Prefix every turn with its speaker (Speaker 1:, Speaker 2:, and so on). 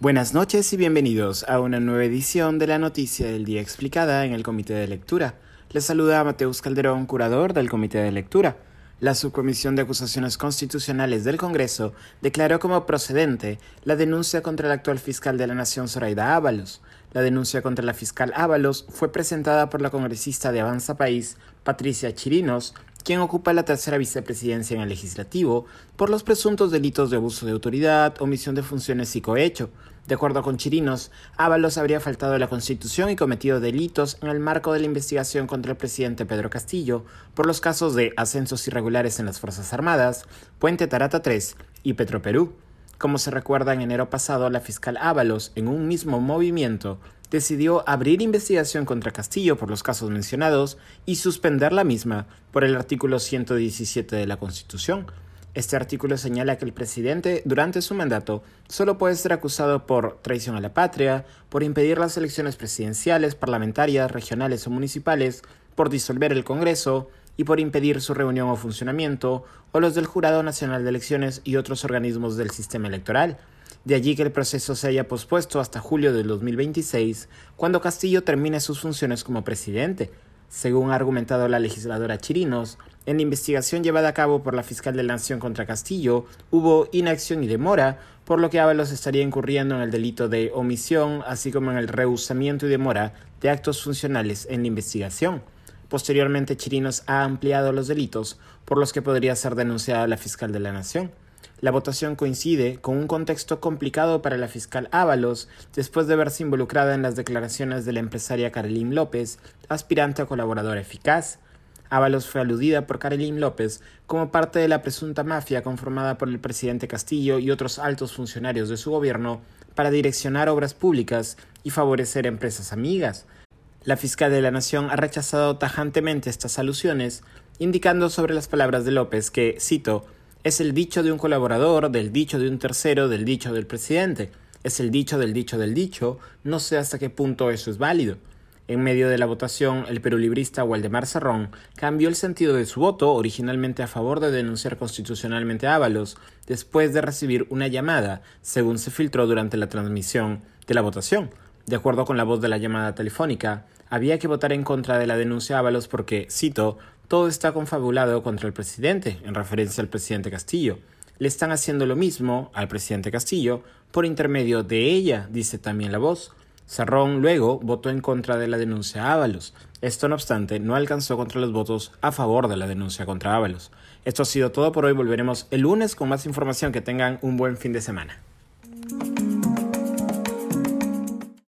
Speaker 1: Buenas noches y bienvenidos a una nueva edición de la Noticia del Día Explicada en el Comité de Lectura. Les saluda Mateus Calderón, curador del Comité de Lectura. La Subcomisión de Acusaciones Constitucionales del Congreso declaró como procedente la denuncia contra el actual fiscal de la Nación, Zoraida Ábalos. La denuncia contra la fiscal Ábalos fue presentada por la congresista de Avanza País, Patricia Chirinos, quien ocupa la tercera vicepresidencia en el legislativo, por los presuntos delitos de abuso de autoridad, omisión de funciones y cohecho. De acuerdo con Chirinos, Ábalos habría faltado a la Constitución y cometido delitos en el marco de la investigación contra el presidente Pedro Castillo por los casos de ascensos irregulares en las Fuerzas Armadas, Puente Tarata 3 y Petroperú. Como se recuerda, en enero pasado la fiscal Ábalos, en un mismo movimiento, decidió abrir investigación contra Castillo por los casos mencionados y suspender la misma por el artículo 117 de la Constitución. Este artículo señala que el presidente, durante su mandato, solo puede ser acusado por traición a la patria, por impedir las elecciones presidenciales, parlamentarias, regionales o municipales, por disolver el Congreso, y por impedir su reunión o funcionamiento, o los del Jurado Nacional de Elecciones y otros organismos del sistema electoral. De allí que el proceso se haya pospuesto hasta julio del 2026, cuando Castillo termine sus funciones como presidente. Según ha argumentado la legisladora Chirinos, en la investigación llevada a cabo por la fiscal de la Nación contra Castillo, hubo inacción y demora, por lo que Ábalos estaría incurriendo en el delito de omisión, así como en el rehusamiento y demora de actos funcionales en la investigación. Posteriormente, Chirinos ha ampliado los delitos por los que podría ser denunciada la fiscal de la Nación. La votación coincide con un contexto complicado para la fiscal Ábalos, después de verse involucrada en las declaraciones de la empresaria Carolín López, aspirante a colaboradora eficaz. Ábalos fue aludida por Carolín López como parte de la presunta mafia conformada por el presidente Castillo y otros altos funcionarios de su gobierno para direccionar obras públicas y favorecer empresas amigas. La fiscal de la Nación ha rechazado tajantemente estas alusiones, indicando sobre las palabras de López que, cito, es el dicho de un colaborador, del dicho de un tercero, del dicho del presidente. Es el dicho del dicho del dicho, no sé hasta qué punto eso es válido. En medio de la votación, el perulibrista Waldemar Serrón cambió el sentido de su voto, originalmente a favor de denunciar constitucionalmente a Ábalos, después de recibir una llamada, según se filtró durante la transmisión de la votación. De acuerdo con la voz de la llamada telefónica, había que votar en contra de la denuncia a Ábalos porque, cito, todo está confabulado contra el presidente, en referencia al presidente Castillo. Le están haciendo lo mismo al presidente Castillo por intermedio de ella, dice también la voz. Sarrón luego votó en contra de la denuncia a Ábalos. Esto no obstante no alcanzó contra los votos a favor de la denuncia contra Ábalos. Esto ha sido todo por hoy. Volveremos el lunes con más información. Que tengan un buen fin de semana.